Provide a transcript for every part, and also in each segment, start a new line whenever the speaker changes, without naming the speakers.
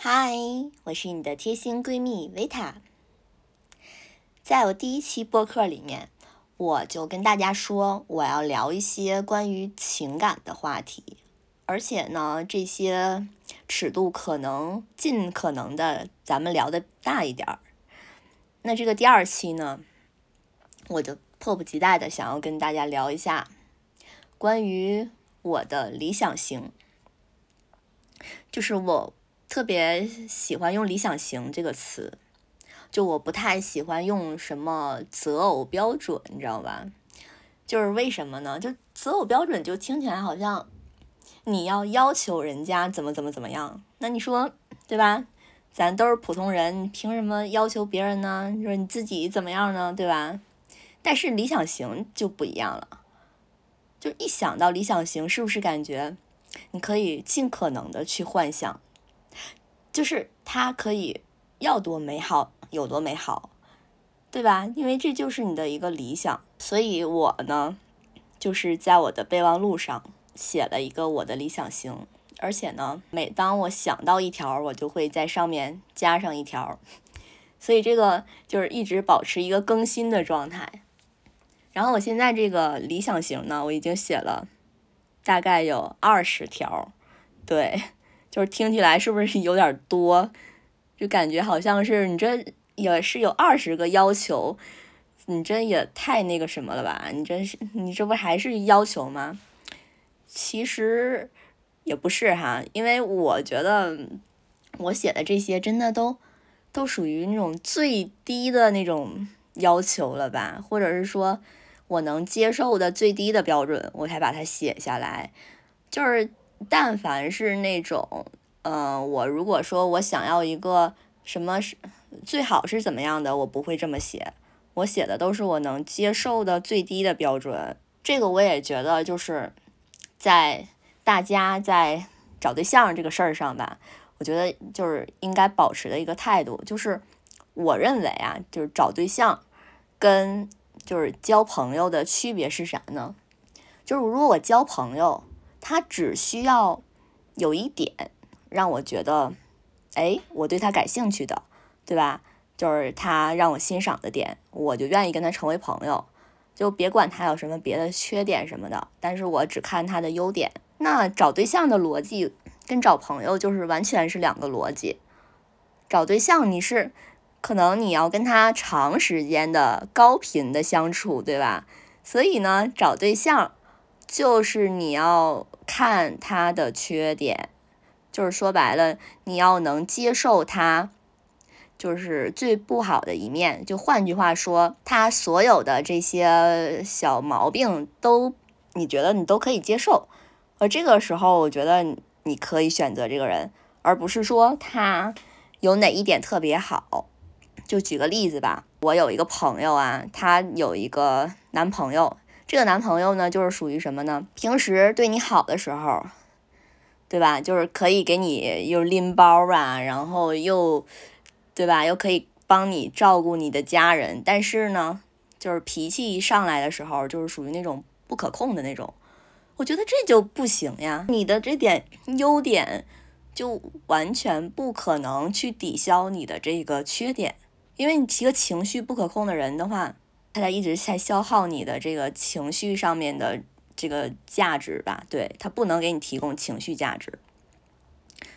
嗨，我是你的贴心闺蜜维塔。在我第一期播客里面，我就跟大家说，我要聊一些关于情感的话题，而且呢，这些尺度可能尽可能的咱们聊的大一点儿。那这个第二期呢，我就迫不及待的想要跟大家聊一下关于我的理想型，就是我。特别喜欢用“理想型”这个词，就我不太喜欢用什么择偶标准，你知道吧？就是为什么呢？就择偶标准就听起来好像你要要求人家怎么怎么怎么样，那你说对吧？咱都是普通人，凭什么要求别人呢？你说你自己怎么样呢？对吧？但是理想型就不一样了，就一想到理想型，是不是感觉你可以尽可能的去幻想？就是它可以要多美好有多美好，对吧？因为这就是你的一个理想，所以我呢，就是在我的备忘录上写了一个我的理想型，而且呢，每当我想到一条，我就会在上面加上一条，所以这个就是一直保持一个更新的状态。然后我现在这个理想型呢，我已经写了大概有二十条，对。就是听起来是不是有点多？就感觉好像是你这也是有二十个要求，你这也太那个什么了吧？你这是你这不还是要求吗？其实也不是哈，因为我觉得我写的这些真的都都属于那种最低的那种要求了吧，或者是说我能接受的最低的标准，我才把它写下来，就是。但凡是那种，嗯，我如果说我想要一个什么是最好是怎么样的，我不会这么写，我写的都是我能接受的最低的标准。这个我也觉得就是在大家在找对象这个事儿上吧，我觉得就是应该保持的一个态度，就是我认为啊，就是找对象跟就是交朋友的区别是啥呢？就是如果我交朋友。他只需要有一点让我觉得，哎，我对他感兴趣的，对吧？就是他让我欣赏的点，我就愿意跟他成为朋友。就别管他有什么别的缺点什么的，但是我只看他的优点。那找对象的逻辑跟找朋友就是完全是两个逻辑。找对象你是可能你要跟他长时间的高频的相处，对吧？所以呢，找对象。就是你要看他的缺点，就是说白了，你要能接受他，就是最不好的一面。就换句话说，他所有的这些小毛病都，你觉得你都可以接受。而这个时候，我觉得你可以选择这个人，而不是说他有哪一点特别好。就举个例子吧，我有一个朋友啊，他有一个男朋友。这个男朋友呢，就是属于什么呢？平时对你好的时候，对吧？就是可以给你又拎包啊，然后又，对吧？又可以帮你照顾你的家人。但是呢，就是脾气一上来的时候，就是属于那种不可控的那种。我觉得这就不行呀。你的这点优点，就完全不可能去抵消你的这个缺点，因为你一个情绪不可控的人的话。他在一直在消耗你的这个情绪上面的这个价值吧，对他不能给你提供情绪价值，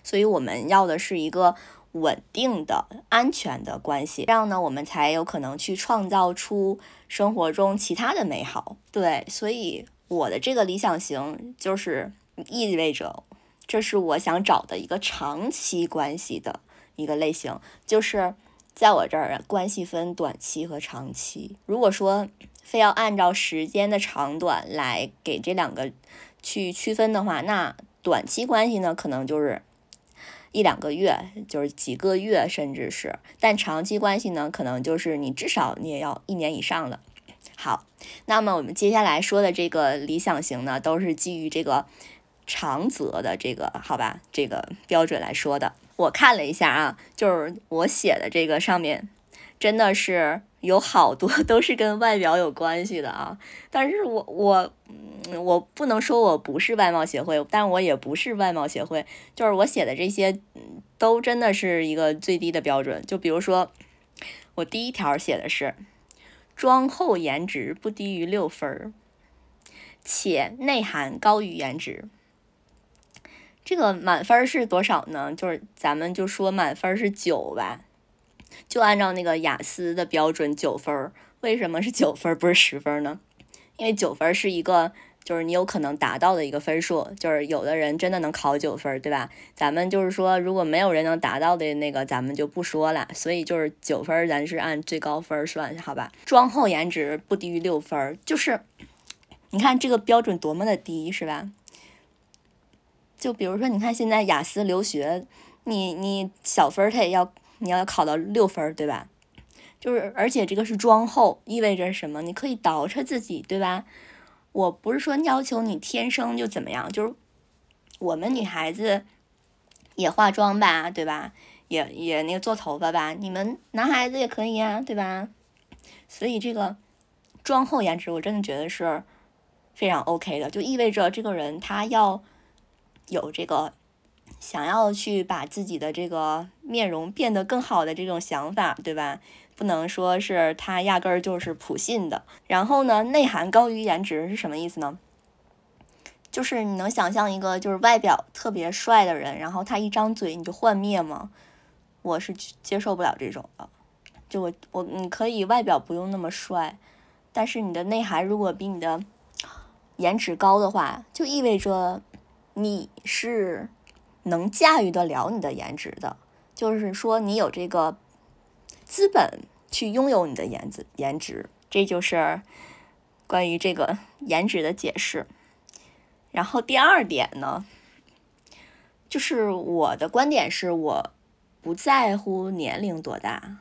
所以我们要的是一个稳定的、安全的关系，这样呢，我们才有可能去创造出生活中其他的美好。对，所以我的这个理想型就是意味着，这是我想找的一个长期关系的一个类型，就是。在我这儿，关系分短期和长期。如果说非要按照时间的长短来给这两个去区分的话，那短期关系呢，可能就是一两个月，就是几个月，甚至是；但长期关系呢，可能就是你至少你也要一年以上的。好，那么我们接下来说的这个理想型呢，都是基于这个长则的这个好吧这个标准来说的。我看了一下啊，就是我写的这个上面，真的是有好多 都是跟外表有关系的啊。但是我我我不能说我不是外貌协会，但我也不是外貌协会，就是我写的这些都真的是一个最低的标准。就比如说，我第一条写的是妆后颜值不低于六分儿，且内涵高于颜值。这个满分是多少呢？就是咱们就说满分是九吧，就按照那个雅思的标准九分。为什么是九分不是十分呢？因为九分是一个就是你有可能达到的一个分数，就是有的人真的能考九分，对吧？咱们就是说如果没有人能达到的那个，咱们就不说了。所以就是九分，咱是按最高分算，好吧？妆后颜值不低于六分，就是你看这个标准多么的低，是吧？就比如说，你看现在雅思留学，你你小分儿他也要你要考到六分儿，对吧？就是而且这个是妆后，意味着什么？你可以捯饬自己，对吧？我不是说要求你天生就怎么样，就是我们女孩子也化妆吧，对吧？也也那个做头发吧，你们男孩子也可以呀，对吧？所以这个妆后颜值，我真的觉得是非常 OK 的，就意味着这个人他要。有这个想要去把自己的这个面容变得更好的这种想法，对吧？不能说是他压根儿就是普信的。然后呢，内涵高于颜值是什么意思呢？就是你能想象一个就是外表特别帅的人，然后他一张嘴你就幻灭吗？我是接受不了这种的。就我我你可以外表不用那么帅，但是你的内涵如果比你的颜值高的话，就意味着。你是能驾驭得了你的颜值的，就是说你有这个资本去拥有你的颜值，颜值，这就是关于这个 颜值的解释。然后第二点呢，就是我的观点是我不在乎年龄多大，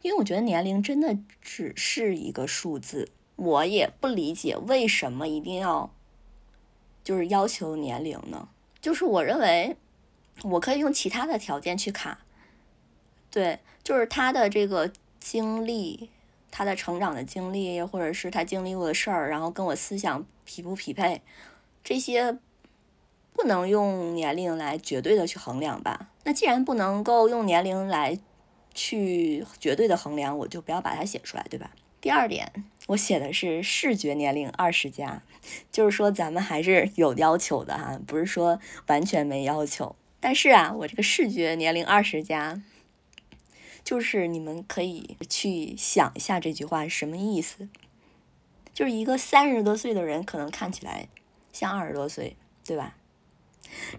因为我觉得年龄真的只是一个数字，我也不理解为什么一定要。就是要求年龄呢，就是我认为我可以用其他的条件去卡，对，就是他的这个经历，他的成长的经历，或者是他经历过的事儿，然后跟我思想匹不匹配，这些不能用年龄来绝对的去衡量吧？那既然不能够用年龄来去绝对的衡量，我就不要把它写出来，对吧？第二点。我写的是视觉年龄二十加，就是说咱们还是有要求的哈，不是说完全没要求。但是啊，我这个视觉年龄二十加，就是你们可以去想一下这句话什么意思。就是一个三十多岁的人可能看起来像二十多岁，对吧？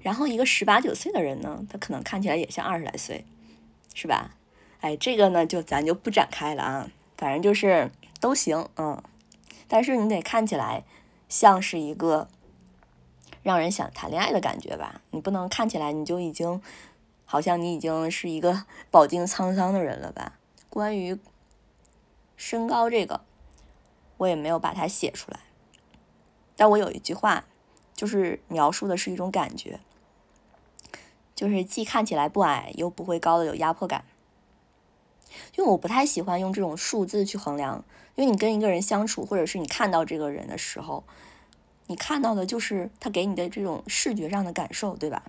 然后一个十八九岁的人呢，他可能看起来也像二十来岁，是吧？哎，这个呢，就咱就不展开了啊，反正就是。都行，嗯，但是你得看起来像是一个让人想谈恋爱的感觉吧？你不能看起来你就已经好像你已经是一个 饱经沧桑的人了吧？关于身高这个，我也没有把它写出来，但我有一句话，就是描述的是一种感觉，就是既看起来不矮又不会高的有压迫感。因为我不太喜欢用这种数字去衡量，因为你跟一个人相处，或者是你看到这个人的时候，你看到的就是他给你的这种视觉上的感受，对吧？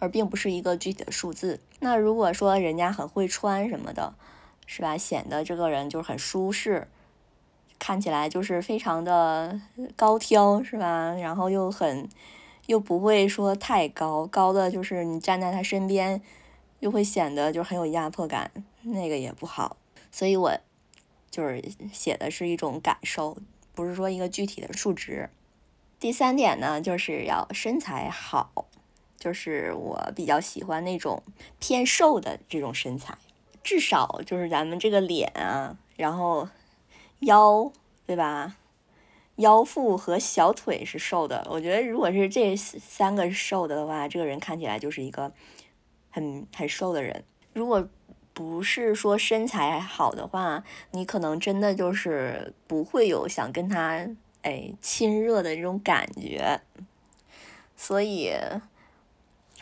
而并不是一个具体的数字。那如果说人家很会穿什么的，是吧？显得这个人就是很舒适，看起来就是非常的高挑，是吧？然后又很又不会说太高，高的就是你站在他身边。又会显得就很有压迫感，那个也不好，所以我就是写的是一种感受，不是说一个具体的数值。第三点呢，就是要身材好，就是我比较喜欢那种偏瘦的这种身材，至少就是咱们这个脸啊，然后腰对吧？腰腹和小腿是瘦的，我觉得如果是这三个瘦的的话，这个人看起来就是一个。很很瘦的人，如果不是说身材好的话，你可能真的就是不会有想跟他哎亲热的这种感觉。所以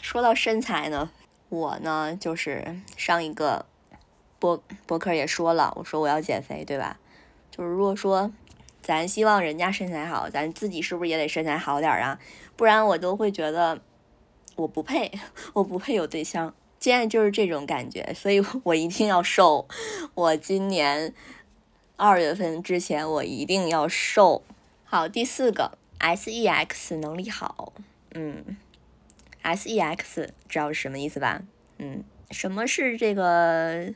说到身材呢，我呢就是上一个博博客也说了，我说我要减肥，对吧？就是如果说咱希望人家身材好，咱自己是不是也得身材好点儿啊？不然我都会觉得我不配，我不配有对象。现在就是这种感觉，所以我一定要瘦。我今年二月份之前，我一定要瘦。好，第四个，sex 能力好，嗯，sex 知道是什么意思吧？嗯，什么是这个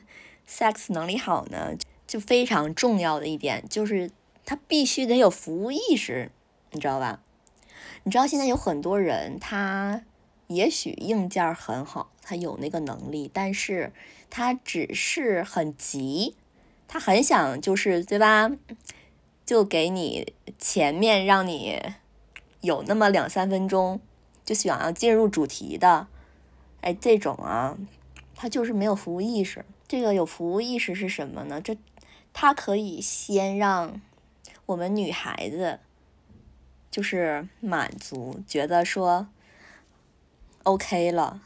sex 能力好呢？就非常重要的一点就是他必须得有服务意识，你知道吧？你知道现在有很多人他。也许硬件很好，他有那个能力，但是他只是很急，他很想就是对吧？就给你前面让你有那么两三分钟，就想要进入主题的，哎，这种啊，他就是没有服务意识。这个有服务意识是什么呢？这他可以先让我们女孩子就是满足，觉得说。OK 了，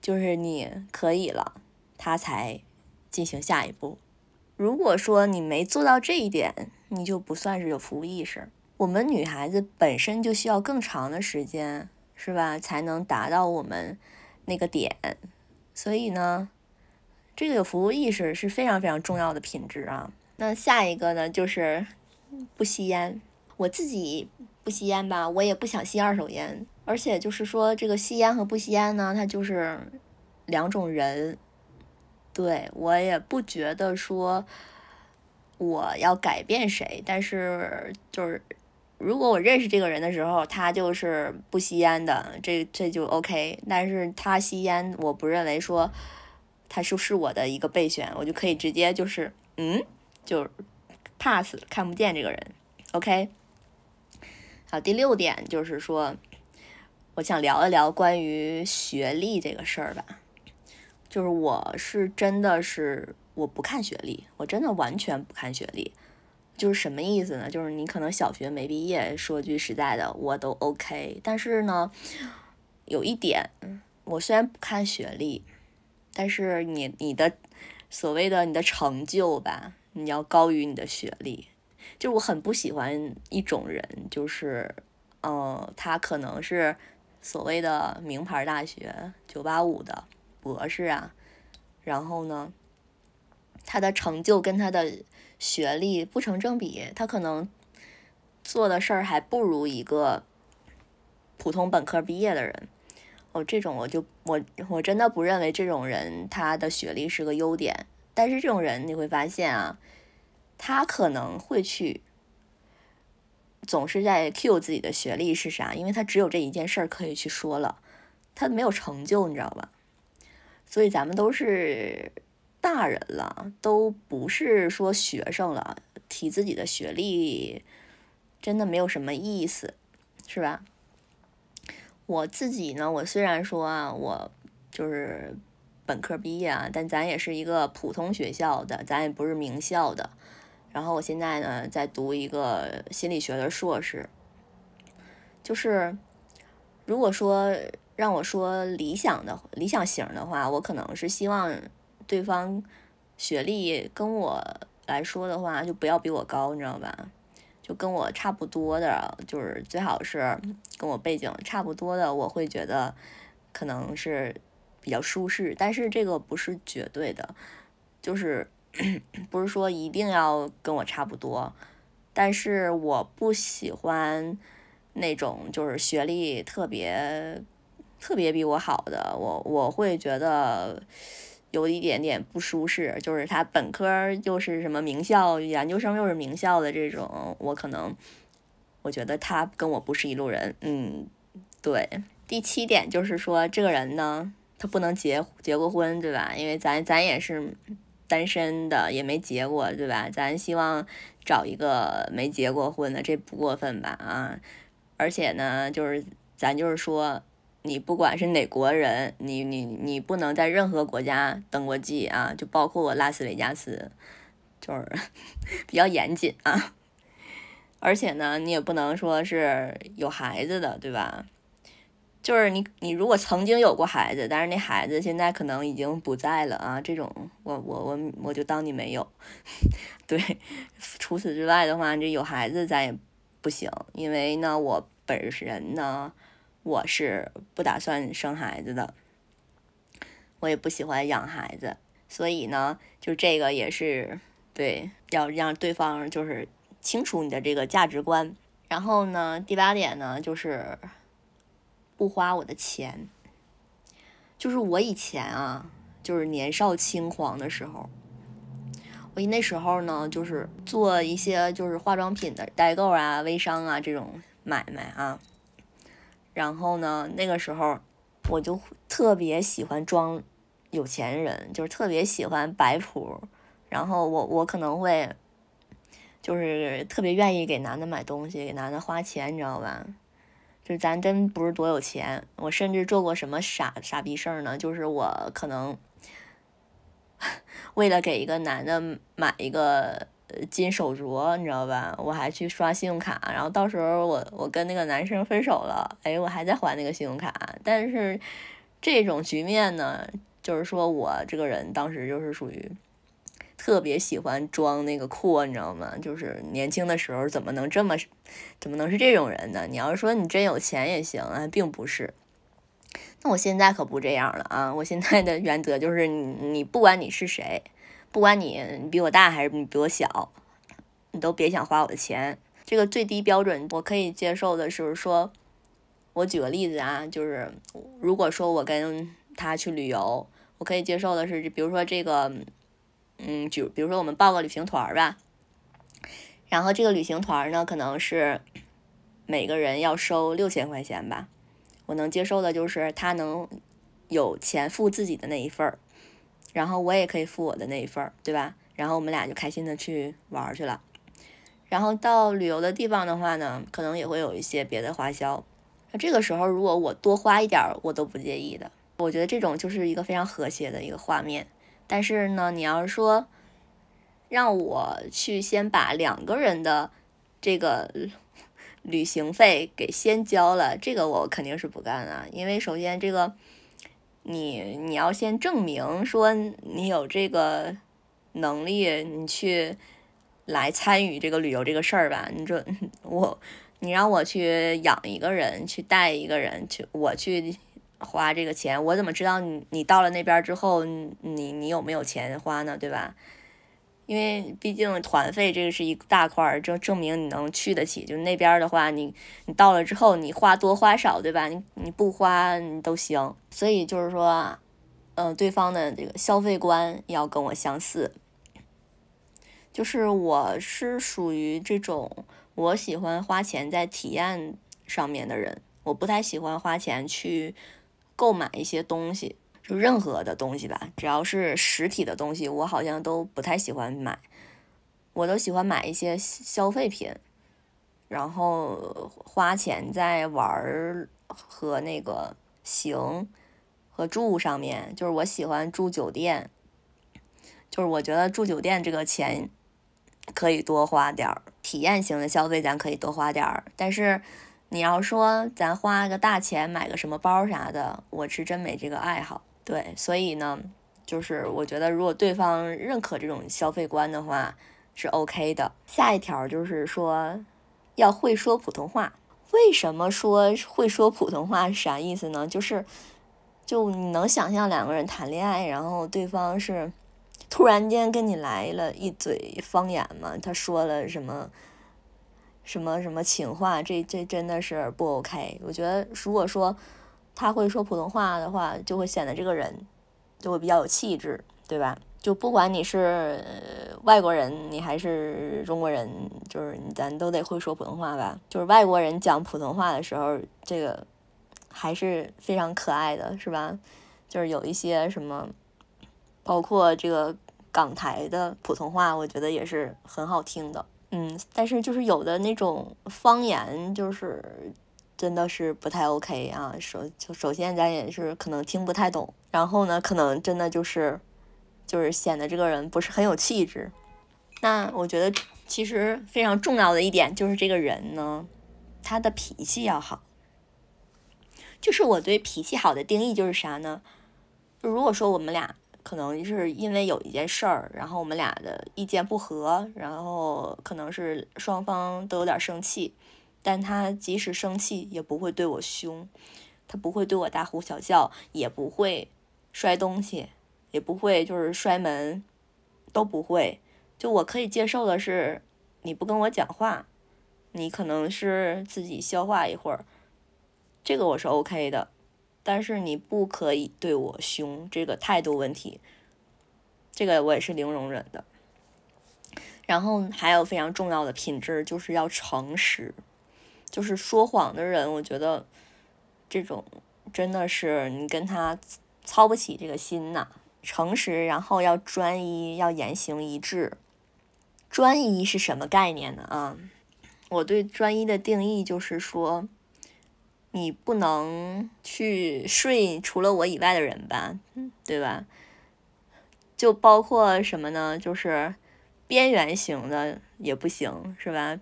就是你可以了，他才进行下一步。如果说你没做到这一点，你就不算是有服务意识。我们女孩子本身就需要更长的时间，是吧？才能达到我们那个点。所以呢，这个有服务意识是非常非常重要的品质啊。那下一个呢，就是不吸烟。我自己不吸烟吧，我也不想吸二手烟。而且就是说，这个吸烟和不吸烟呢，它就是两种人。对我也不觉得说我要改变谁，但是就是如果我认识这个人的时候，他就是不吸烟的，这这就 OK。但是他吸烟，我不认为说他是是我的一个备选，我就可以直接就是嗯，就 pass 看不见这个人。OK。好，第六点就是说。我想聊一聊关于学历这个事儿吧，就是我是真的是我不看学历，我真的完全不看学历，就是什么意思呢？就是你可能小学没毕业，说句实在的，我都 OK。但是呢，有一点，我虽然不看学历，但是你你的所谓的你的成就吧，你要高于你的学历。就我很不喜欢一种人，就是嗯，他可能是。所谓的名牌大学、九八五的博士啊，然后呢，他的成就跟他的学历不成正比，他可能做的事儿还不如一个普通本科毕业的人。哦，这种我就我我真的不认为这种人他的学历是个优点。但是这种人你会发现啊，他可能会去。总是在 cue 自己的学历是啥，因为他只有这一件事儿可以去说了，他没有成就，你知道吧？所以咱们都是大人了，都不是说学生了，提自己的学历真的没有什么意思，是吧？我自己呢，我虽然说啊，我就是本科毕业啊，但咱也是一个普通学校的，咱也不是名校的。然后我现在呢，在读一个心理学的硕士。就是如果说让我说理想的理想型的话，我可能是希望对方学历跟我来说的话，就不要比我高，你知道吧？就跟我差不多的，就是最好是跟我背景差不多的，我会觉得可能是比较舒适。但是这个不是绝对的，就是。不是说一定要跟我差不多，但是我不喜欢那种就是学历特别特别比我好的，我我会觉得有一点点不舒适。就是他本科又是什么名校，研究生又是名校的这种，我可能我觉得他跟我不是一路人。嗯，对。第七点就是说，这个人呢，他不能结结过婚，对吧？因为咱咱也是。单身的也没结过，对吧？咱希望找一个没结过婚的，这不过分吧？啊！而且呢，就是咱就是说，你不管是哪国人，你你你不能在任何国家登过记啊，就包括拉斯维加斯，就是 比较严谨啊。而且呢，你也不能说是有孩子的，对吧？就是你，你如果曾经有过孩子，但是那孩子现在可能已经不在了啊，这种我我我我就当你没有。对，除此之外的话，这有孩子咱也不行，因为呢，我本人呢，我是不打算生孩子的，我也不喜欢养孩子，所以呢，就这个也是对，要让对方就是清楚你的这个价值观。然后呢，第八点呢，就是。不花我的钱，就是我以前啊，就是年少轻狂的时候，我那时候呢，就是做一些就是化妆品的代购啊、微商啊这种买卖啊。然后呢，那个时候我就特别喜欢装有钱人，就是特别喜欢摆谱。然后我我可能会就是特别愿意给男的买东西，给男的花钱，你知道吧？就咱真不是多有钱，我甚至做过什么傻傻逼事儿呢？就是我可能为了给一个男的买一个金手镯，你知道吧？我还去刷信用卡，然后到时候我我跟那个男生分手了，哎，我还在还那个信用卡。但是这种局面呢，就是说我这个人当时就是属于。特别喜欢装那个阔，你知道吗？就是年轻的时候怎么能这么，怎么能是这种人呢？你要是说你真有钱也行啊，并不是。那我现在可不这样了啊！我现在的原则就是，你不管你是谁，不管你你比我大还是你比我小，你都别想花我的钱。这个最低标准我可以接受的是说，我举个例子啊，就是如果说我跟他去旅游，我可以接受的是，比如说这个。嗯，就比如说我们报个旅行团吧，然后这个旅行团呢，可能是每个人要收六千块钱吧。我能接受的就是他能有钱付自己的那一份儿，然后我也可以付我的那一份儿，对吧？然后我们俩就开心的去玩去了。然后到旅游的地方的话呢，可能也会有一些别的花销。那这个时候如果我多花一点儿，我都不介意的。我觉得这种就是一个非常和谐的一个画面。但是呢，你要是说让我去先把两个人的这个旅行费给先交了，这个我肯定是不干啊。因为首先这个你你要先证明说你有这个能力，你去来参与这个旅游这个事儿吧。你说 我你让我去养一个人，去带一个人，去我去。花这个钱，我怎么知道你你到了那边之后，你你有没有钱花呢？对吧？因为毕竟团费这个是一大块儿，证证明你能去得起。就那边的话，你你到了之后，你花多花少，对吧？你你不花你都行。所以就是说，嗯，对方的这个消费观要跟我相似。就是我是属于这种我喜欢花钱在体验上面的人，我不太喜欢花钱去。购买一些东西，就任何的东西吧，只要是实体的东西，我好像都不太喜欢买。我都喜欢买一些消费品，然后花钱在玩儿和那个行和住上面。就是我喜欢住酒店，就是我觉得住酒店这个钱可以多花点儿，体验型的消费咱可以多花点儿，但是。你要说咱花个大钱买个什么包啥的，我是真没这个爱好。对，所以呢，就是我觉得如果对方认可这种消费观的话，是 OK 的。下一条就是说要会说普通话。为什么说会说普通话是啥意思呢？就是就你能想象两个人谈恋爱，然后对方是突然间跟你来了一嘴方言吗？他说了什么？什么什么情话，这这真的是不 OK。我觉得如果说他会说普通话的话，就会显得这个人就会比较有气质，对吧？就不管你是外国人，你还是中国人，就是咱都得会说普通话吧。就是外国人讲普通话的时候，这个还是非常可爱的，是吧？就是有一些什么，包括这个港台的普通话，我觉得也是很好听的。嗯，但是就是有的那种方言，就是真的是不太 OK 啊。首就首先咱也是可能听不太懂，然后呢，可能真的就是就是显得这个人不是很有气质。那我觉得其实非常重要的一点就是这个人呢，他的脾气要好。就是我对脾气好的定义就是啥呢？如果说我们俩可能是因为有一件事儿，然后我们俩的意见不合，然后可能是双方都有点生气，但他即使生气也不会对我凶，他不会对我大呼小叫，也不会摔东西，也不会就是摔门，都不会。就我可以接受的是，你不跟我讲话，你可能是自己消化一会儿，这个我是 OK 的。但是你不可以对我凶，这个态度问题，这个我也是零容忍的。然后还有非常重要的品质，就是要诚实。就是说谎的人，我觉得这种真的是你跟他操不起这个心呐。诚实，然后要专一，要言行一致。专一是什么概念呢？啊，我对专一的定义就是说。你不能去睡除了我以外的人吧，对吧？就包括什么呢？就是边缘型的也不行，是吧？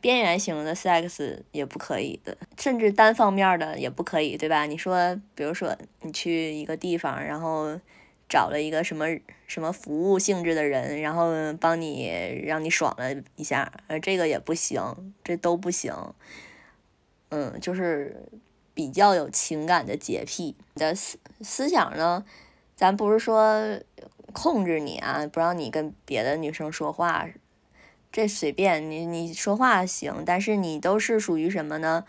边缘型的 sex 也不可以的，甚至单方面的也不可以，对吧？你说，比如说你去一个地方，然后找了一个什么什么服务性质的人，然后帮你让你爽了一下，呃，这个也不行，这都不行。嗯，就是比较有情感的洁癖你的思思想呢，咱不是说控制你啊，不让你跟别的女生说话，这随便你你说话行，但是你都是属于什么呢？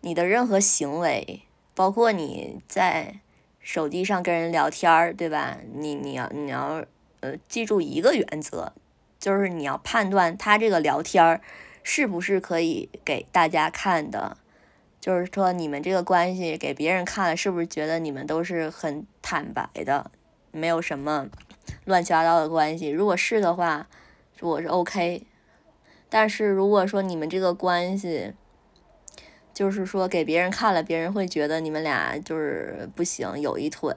你的任何行为，包括你在手机上跟人聊天儿，对吧？你你要你要呃记住一个原则，就是你要判断他这个聊天儿是不是可以给大家看的。就是说，你们这个关系给别人看了，是不是觉得你们都是很坦白的，没有什么乱七八糟的关系？如果是的话，我是 OK。但是如果说你们这个关系，就是说给别人看了，别人会觉得你们俩就是不行，有一腿，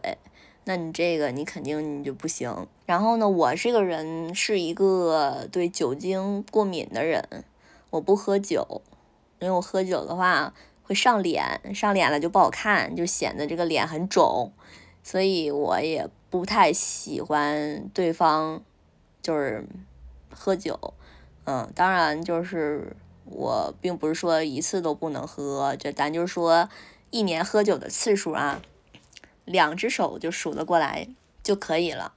那你这个你肯定你就不行。然后呢，我这个人是一个对酒精过敏的人，我不喝酒，因为我喝酒的话。会上脸，上脸了就不好看，就显得这个脸很肿，所以我也不太喜欢对方就是喝酒，嗯，当然就是我并不是说一次都不能喝，就咱就是说一年喝酒的次数啊，两只手就数得过来就可以了，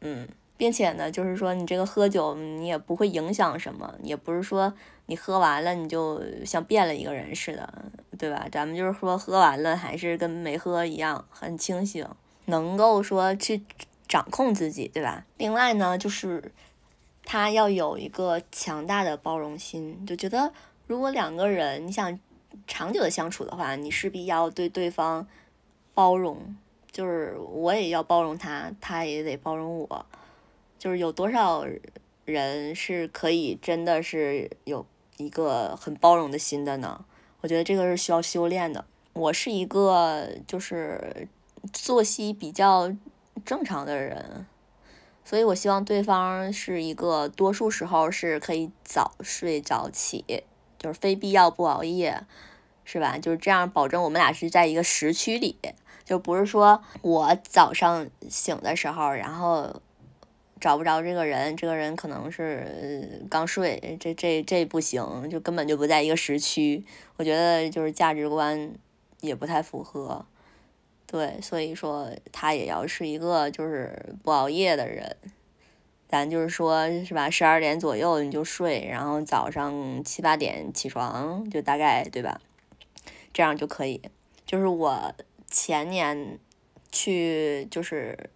嗯。并且呢，就是说你这个喝酒，你也不会影响什么，也不是说你喝完了你就像变了一个人似的，对吧？咱们就是说喝完了还是跟没喝一样，很清醒，能够说去掌控自己，对吧？另外呢，就是他要有一个强大的包容心，就觉得如果两个人你想长久的相处的话，你势必要对对方包容，就是我也要包容他，他也得包容我。就是有多少人是可以真的是有一个很包容的心的呢？我觉得这个是需要修炼的。我是一个就是作息比较正常的人，所以我希望对方是一个多数时候是可以早睡早起，就是非必要不熬夜，是吧？就是这样保证我们俩是在一个时区里，就不是说我早上醒的时候，然后。找不着这个人，这个人可能是刚睡，这这这不行，就根本就不在一个时区。我觉得就是价值观也不太符合，对，所以说他也要是一个就是不熬夜的人。咱就是说，是吧？十二点左右你就睡，然后早上七八点起床，就大概对吧？这样就可以。就是我前年去就是。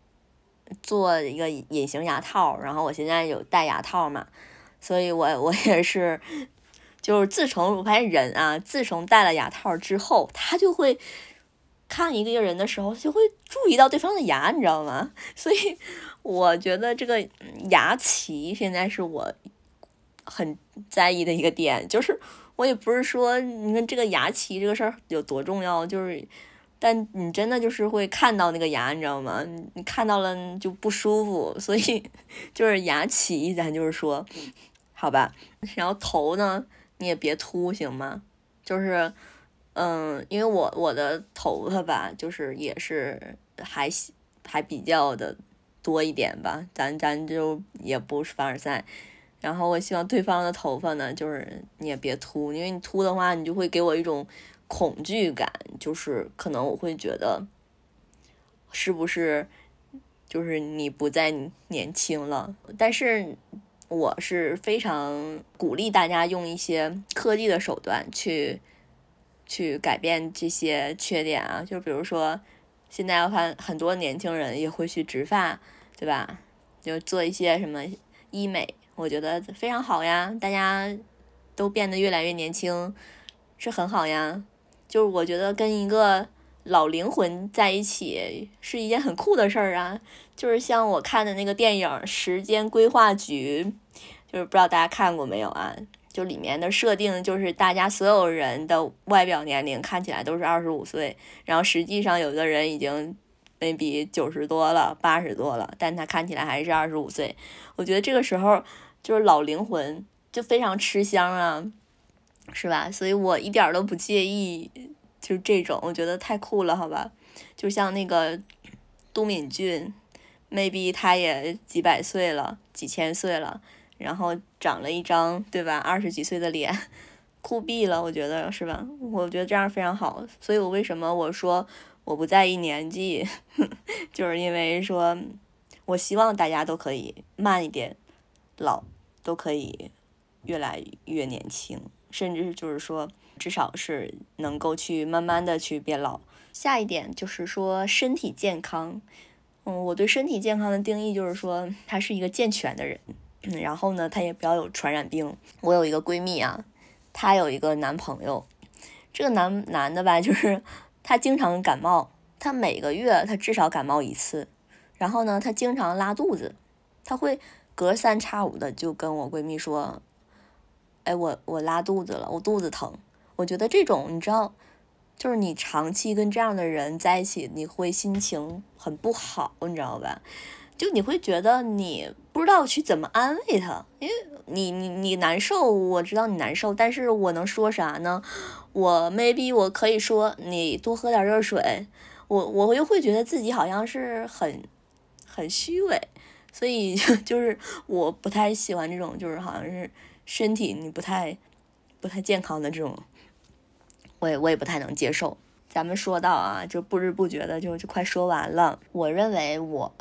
做一个隐形牙套，然后我现在有戴牙套嘛，所以我 我也是，就是自从我发现人啊，自从戴了牙套之后，他就会看一个人的时候，就会注意到对方的牙，你知道吗？所以我觉得这个牙齐现在是我很在意的一个点，就是我也不是说你看这个牙齐这个事儿有多重要，就是。但你真的就是会看到那个牙，你知道吗？你看到了就不舒服，所以就是牙齐，咱就是说，好吧。然后头呢，你也别秃，行吗？就是，嗯，因为我我的头发吧，就是也是还还比较的多一点吧，咱咱就也不是凡尔赛。然后我希望对方的头发呢，就是你也别秃，因为你秃的话，你就会给我一种恐惧感，就是可能我会觉得是不是就是你不再年轻了。但是我是非常鼓励大家用一些科技的手段去。去改变这些缺点啊，就比如说，现在我看很多年轻人也会去植发，对吧？就做一些什么医美，我觉得非常好呀。大家都变得越来越年轻，是很好呀。就是我觉得跟一个老灵魂在一起是一件很酷的事儿啊。就是像我看的那个电影《时间规划局》，就是不知道大家看过没有啊？就里面的设定就是大家所有人的外表年龄看起来都是二十五岁，然后实际上有的人已经 maybe 九十多了、八十多了，但他看起来还是二十五岁。我觉得这个时候就是老灵魂就非常吃香啊，是吧？所以我一点都不介意，就是这种，我觉得太酷了，好吧？就像那个都敏俊，maybe 他也几百岁了、几千岁了。然后长了一张，对吧？二十几岁的脸，酷毙了，我觉得是吧？我觉得这样非常好，所以我为什么我说我不在意年纪，就是因为说，我希望大家都可以慢一点老，都可以越来越年轻，甚至就是说，至少是能够去慢慢的去变老。下一点就是说身体健康，嗯，我对身体健康的定义就是说，他是一个健全的人。然后呢，他也不要有传染病。我有一个闺蜜啊，她有一个男朋友，这个男男的吧，就是他经常感冒，他每个月他至少感冒一次。然后呢，他经常拉肚子，他会隔三差五的就跟我闺蜜说：“哎，我我拉肚子了，我肚子疼。”我觉得这种你知道，就是你长期跟这样的人在一起，你会心情很不好，你知道吧？就你会觉得你不知道去怎么安慰他，因为你你你难受，我知道你难受，但是我能说啥呢？我 maybe 我可以说你多喝点热水，我我又会觉得自己好像是很很虚伪，所以就 就是我不太喜欢这种就是好像是身体你不太不太健康的这种，我也我也不太能接受。咱们说到啊，就不知不觉的就就快说完了，我认为我。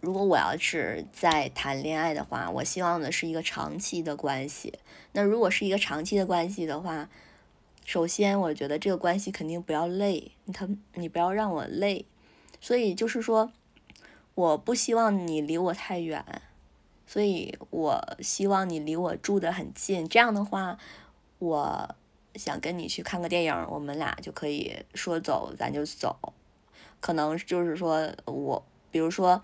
如果我要是在谈恋爱的话，我希望的是一个长期的关系。那如果是一个长期的关系的话，首先我觉得这个关系肯定不要累，他你不要让我累。所以就是说，我不希望你离我太远，所以我希望你离我住得很近。这样的话，我想跟你去看个电影，我们俩就可以说走咱就走。可能就是说我，比如说。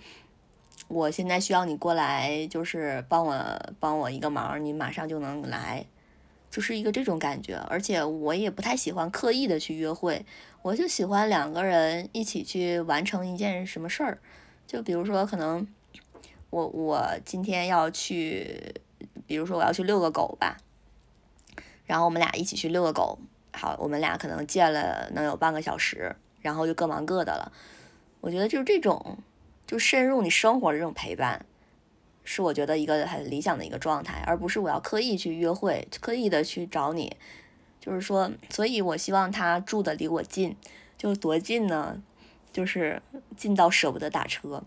我现在需要你过来，就是帮我帮我一个忙，你马上就能来，就是一个这种感觉。而且我也不太喜欢刻意的去约会，我就喜欢两个人一起去完成一件什么事儿。就比如说，可能我我今天要去，比如说我要去遛个狗吧，然后我们俩一起去遛个狗。好，我们俩可能见了能有半个小时，然后就各忙各的了。我觉得就是这种。就深入你生活的这种陪伴，是我觉得一个很理想的一个状态，而不是我要刻意去约会，刻意的去找你。就是说，所以我希望他住的离我近，就多近呢？就是近到舍不得打车，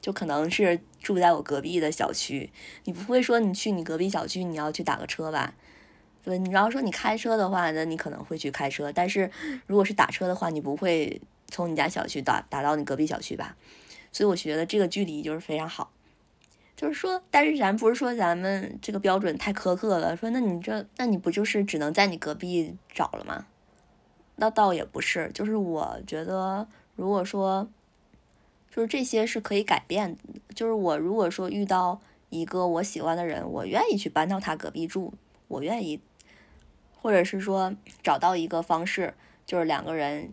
就可能是住在我隔壁的小区。你不会说你去你隔壁小区你要去打个车吧？对，你要说你开车的话，那你可能会去开车。但是如果是打车的话，你不会从你家小区打打到你隔壁小区吧？所以我觉得这个距离就是非常好，就是说，但是咱不是说咱们这个标准太苛刻了，说那你这那你不就是只能在你隔壁找了吗？那倒也不是，就是我觉得如果说，就是这些是可以改变，就是我如果说遇到一个我喜欢的人，我愿意去搬到他隔壁住，我愿意，或者是说找到一个方式，就是两个人。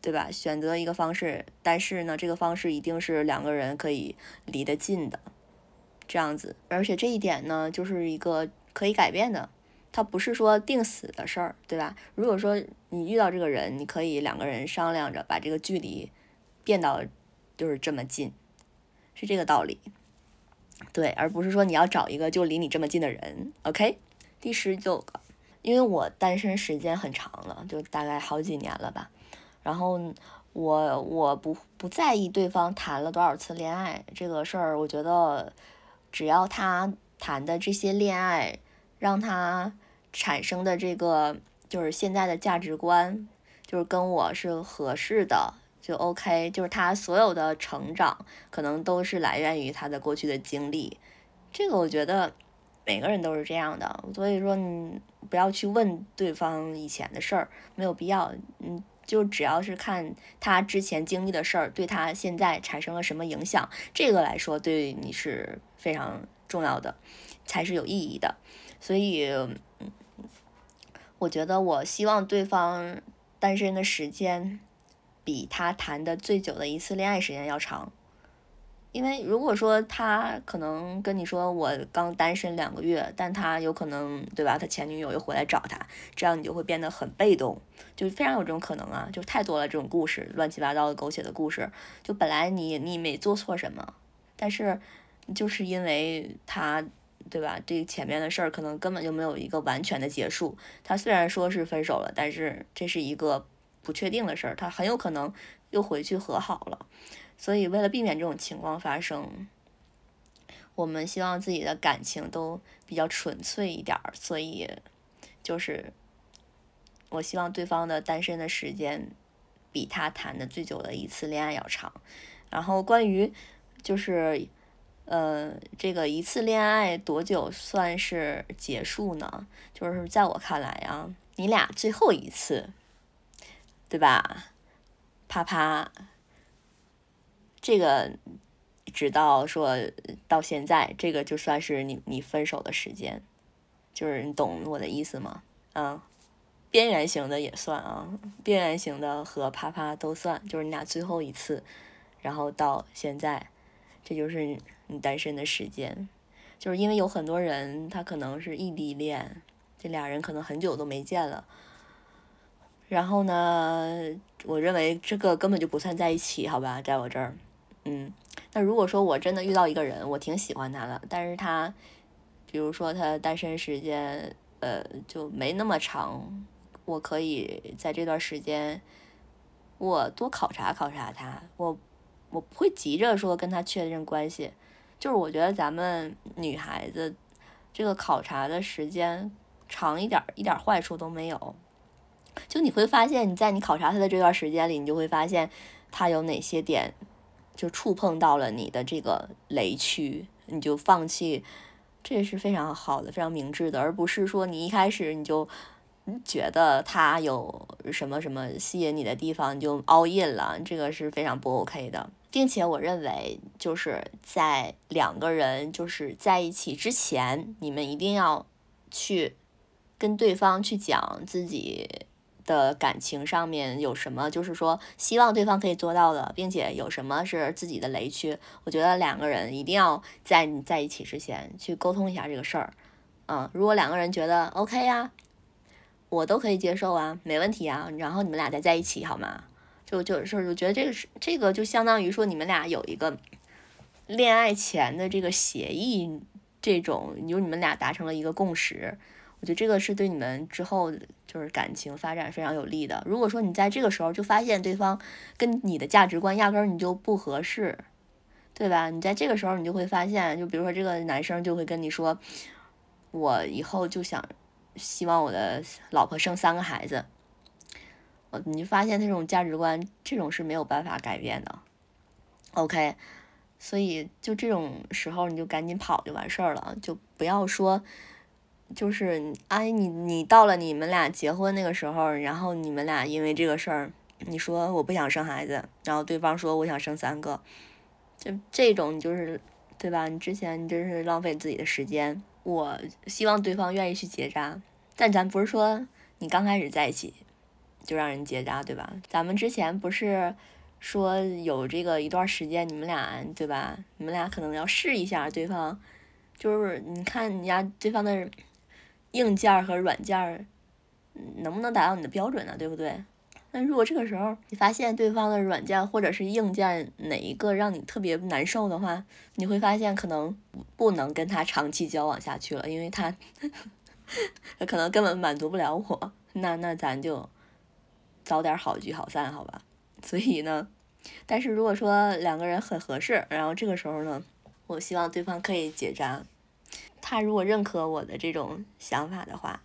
对吧？选择一个方式，但是呢，这个方式一定是两个人可以离得近的，这样子。而且这一点呢，就是一个可以改变的，它不是说定死的事儿，对吧？如果说你遇到这个人，你可以两个人商量着把这个距离变到就是这么近，是这个道理。对，而不是说你要找一个就离你这么近的人。OK，第十九个，因为我单身时间很长了，就大概好几年了吧。然后我我不不在意对方谈了多少次恋爱这个事儿，我觉得只要他谈的这些恋爱让他产生的这个就是现在的价值观，就是跟我是合适的。就 OK，就是他所有的成长可能都是来源于他的过去的经历，这个我觉得每个人都是这样的，所以说你不要去问对方以前的事儿，没有必要，嗯，就只要是看他之前经历的事儿对他现在产生了什么影响，这个来说对你是非常重要的，才是有意义的，所以，我觉得我希望对方单身的时间。比他谈的最久的一次恋爱时间要长，因为如果说他可能跟你说我刚单身两个月，但他有可能对吧？他前女友又回来找他，这样你就会变得很被动，就非常有这种可能啊，就太多了这种故事，乱七八糟的狗血的故事。就本来你你没做错什么，但是就是因为他对吧？这前面的事儿可能根本就没有一个完全的结束。他虽然说是分手了，但是这是一个。不确定的事儿，他很有可能又回去和好了，所以为了避免这种情况发生，我们希望自己的感情都比较纯粹一点儿，所以就是我希望对方的单身的时间比他谈的最久的一次恋爱要长。然后关于就是呃这个一次恋爱多久算是结束呢？就是在我看来啊，你俩最后一次。对吧？啪啪，这个直到说到现在，这个就算是你你分手的时间，就是你懂我的意思吗？嗯，边缘型的也算啊，边缘型的和啪啪都算，就是你俩最后一次，然后到现在，这就是你单身的时间，就是因为有很多人他可能是异地恋，这俩人可能很久都没见了。然后呢，我认为这个根本就不算在一起，好吧，在我这儿，嗯，那如果说我真的遇到一个人，我挺喜欢他的，但是他，比如说他单身时间，呃，就没那么长，我可以在这段时间，我多考察考察他，我我不会急着说跟他确认关系，就是我觉得咱们女孩子这个考察的时间长一点，一点坏处都没有。就你会发现，你在你考察他的这段时间里，你就会发现他有哪些点就触碰到了你的这个雷区，你就放弃，这是非常好的、非常明智的，而不是说你一开始你就觉得他有什么什么吸引你的地方，你就 all in 了，这个是非常不 OK 的，并且我认为就是在两个人就是在一起之前，你们一定要去跟对方去讲自己。的感情上面有什么，就是说希望对方可以做到的，并且有什么是自己的雷区，我觉得两个人一定要在你在一起之前去沟通一下这个事儿。嗯，如果两个人觉得 OK 呀，我都可以接受啊，没问题啊，然后你们俩再在一起好吗？就就是我觉得这个是这个就相当于说你们俩有一个恋爱前的这个协议，这种就你们俩达成了一个共识。我觉得这个是对你们之后就是感情发展非常有利的。如果说你在这个时候就发现对方跟你的价值观压根儿你就不合适，对吧？你在这个时候你就会发现，就比如说这个男生就会跟你说，我以后就想希望我的老婆生三个孩子，呃，你发现这种价值观这种是没有办法改变的。OK，所以就这种时候你就赶紧跑就完事儿了，就不要说。就是哎，你你到了你们俩结婚那个时候，然后你们俩因为这个事儿，你说我不想生孩子，然后对方说我想生三个，就这种就是对吧？你之前你真是浪费自己的时间。我希望对方愿意去结扎，但咱不是说你刚开始在一起就让人结扎，对吧？咱们之前不是说有这个一段时间，你们俩对吧？你们俩可能要试一下对方，就是你看人家对方的。硬件和软件能不能达到你的标准呢？对不对？那如果这个时候你发现对方的软件或者是硬件哪一个让你特别难受的话，你会发现可能不能跟他长期交往下去了，因为他他 可能根本满足不了我。那那咱就早点好聚好散，好吧？所以呢，但是如果说两个人很合适，然后这个时候呢，我希望对方可以结扎。他如果认可我的这种想法的话。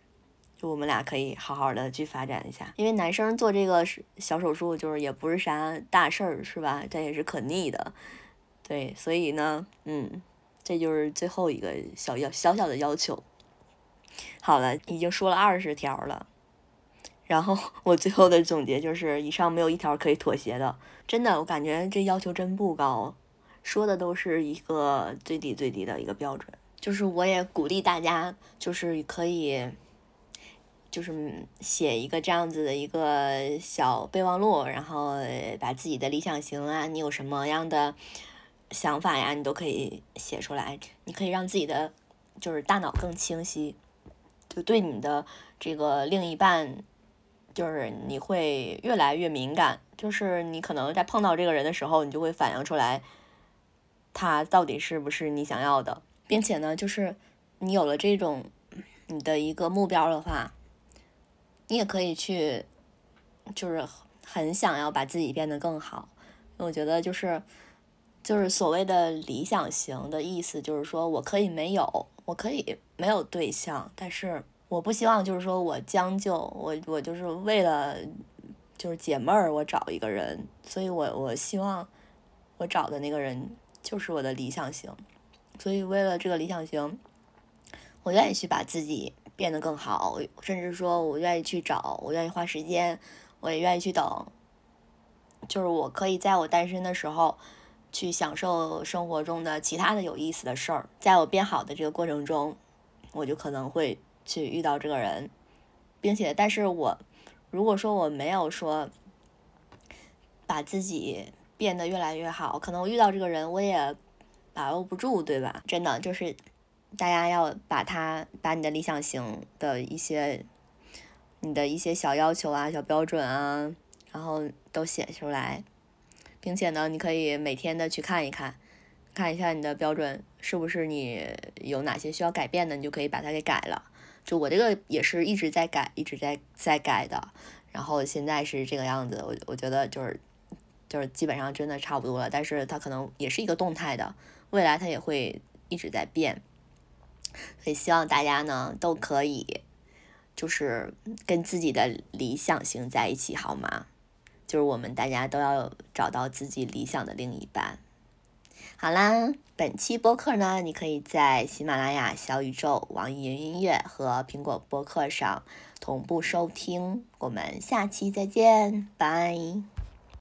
就我们俩可以好好的去发展一下，因为男生做这个小手术就是也不是啥大事儿，是吧？这也是可逆的，对，所以呢，嗯，这就是最后一个小要小小的要求。好了，已经说了二十条了，然后 我最后的总结就是，以上没有一条可以妥协的，真的，我感觉这要求真不高，说的都是一个最低最低的一个标准，就是我也鼓励大家，就是可以。就是写一个这样子的一个小备忘录，然后把自己的理想型啊，你有什么样的想法呀，你都可以写出来。你可以让自己的就是大脑更清晰，就对你的这个另一半，就是你会越来越敏感。就是你可能在碰到这个人的时候，你就会反映出来，他到底是不是你想要的，并且呢，就是你有了这种你的一个目标的话。你也可以去，就是很想要把自己变得更好。我觉得就是，就是所谓的理想型的意思，就是说我可以没有，我可以没有对象，但是我不希望就是说我将就，我我就是为了就是解闷儿，我找一个人，所以我我希望我找的那个人就是我的理想型，所以为了这个理想型，我愿意去把自己。变得更好，甚至说我愿意去找，我愿意花时间，我也愿意去等。就是我可以在我单身的时候，去享受生活中的其他的有意思的事儿。在我变好的这个过程中，我就可能会去遇到这个人，并且，但是我如果说我没有说把自己变得越来越好，可能我遇到这个人我也把握不住，对吧？真的就是。大家要把它，把你的理想型的一些，你的一些小要求啊、小标准啊，然后都写出来，并且呢，你可以每天的去看一看，看一下你的标准是不是你有哪些需要改变的，你就可以把它给改了。就我这个也是一直在改，一直在在改的，然后现在是这个样子，我我觉得就是就是基本上真的差不多了，但是它可能也是一个动态的，未来它也会一直在变。所以希望大家呢都可以，就是跟自己的理想型在一起，好吗？就是我们大家都要找到自己理想的另一半。好啦，本期播客呢，你可以在喜马拉雅、小宇宙、网易云音乐和苹果播客上同步收听。我们下期再见，拜。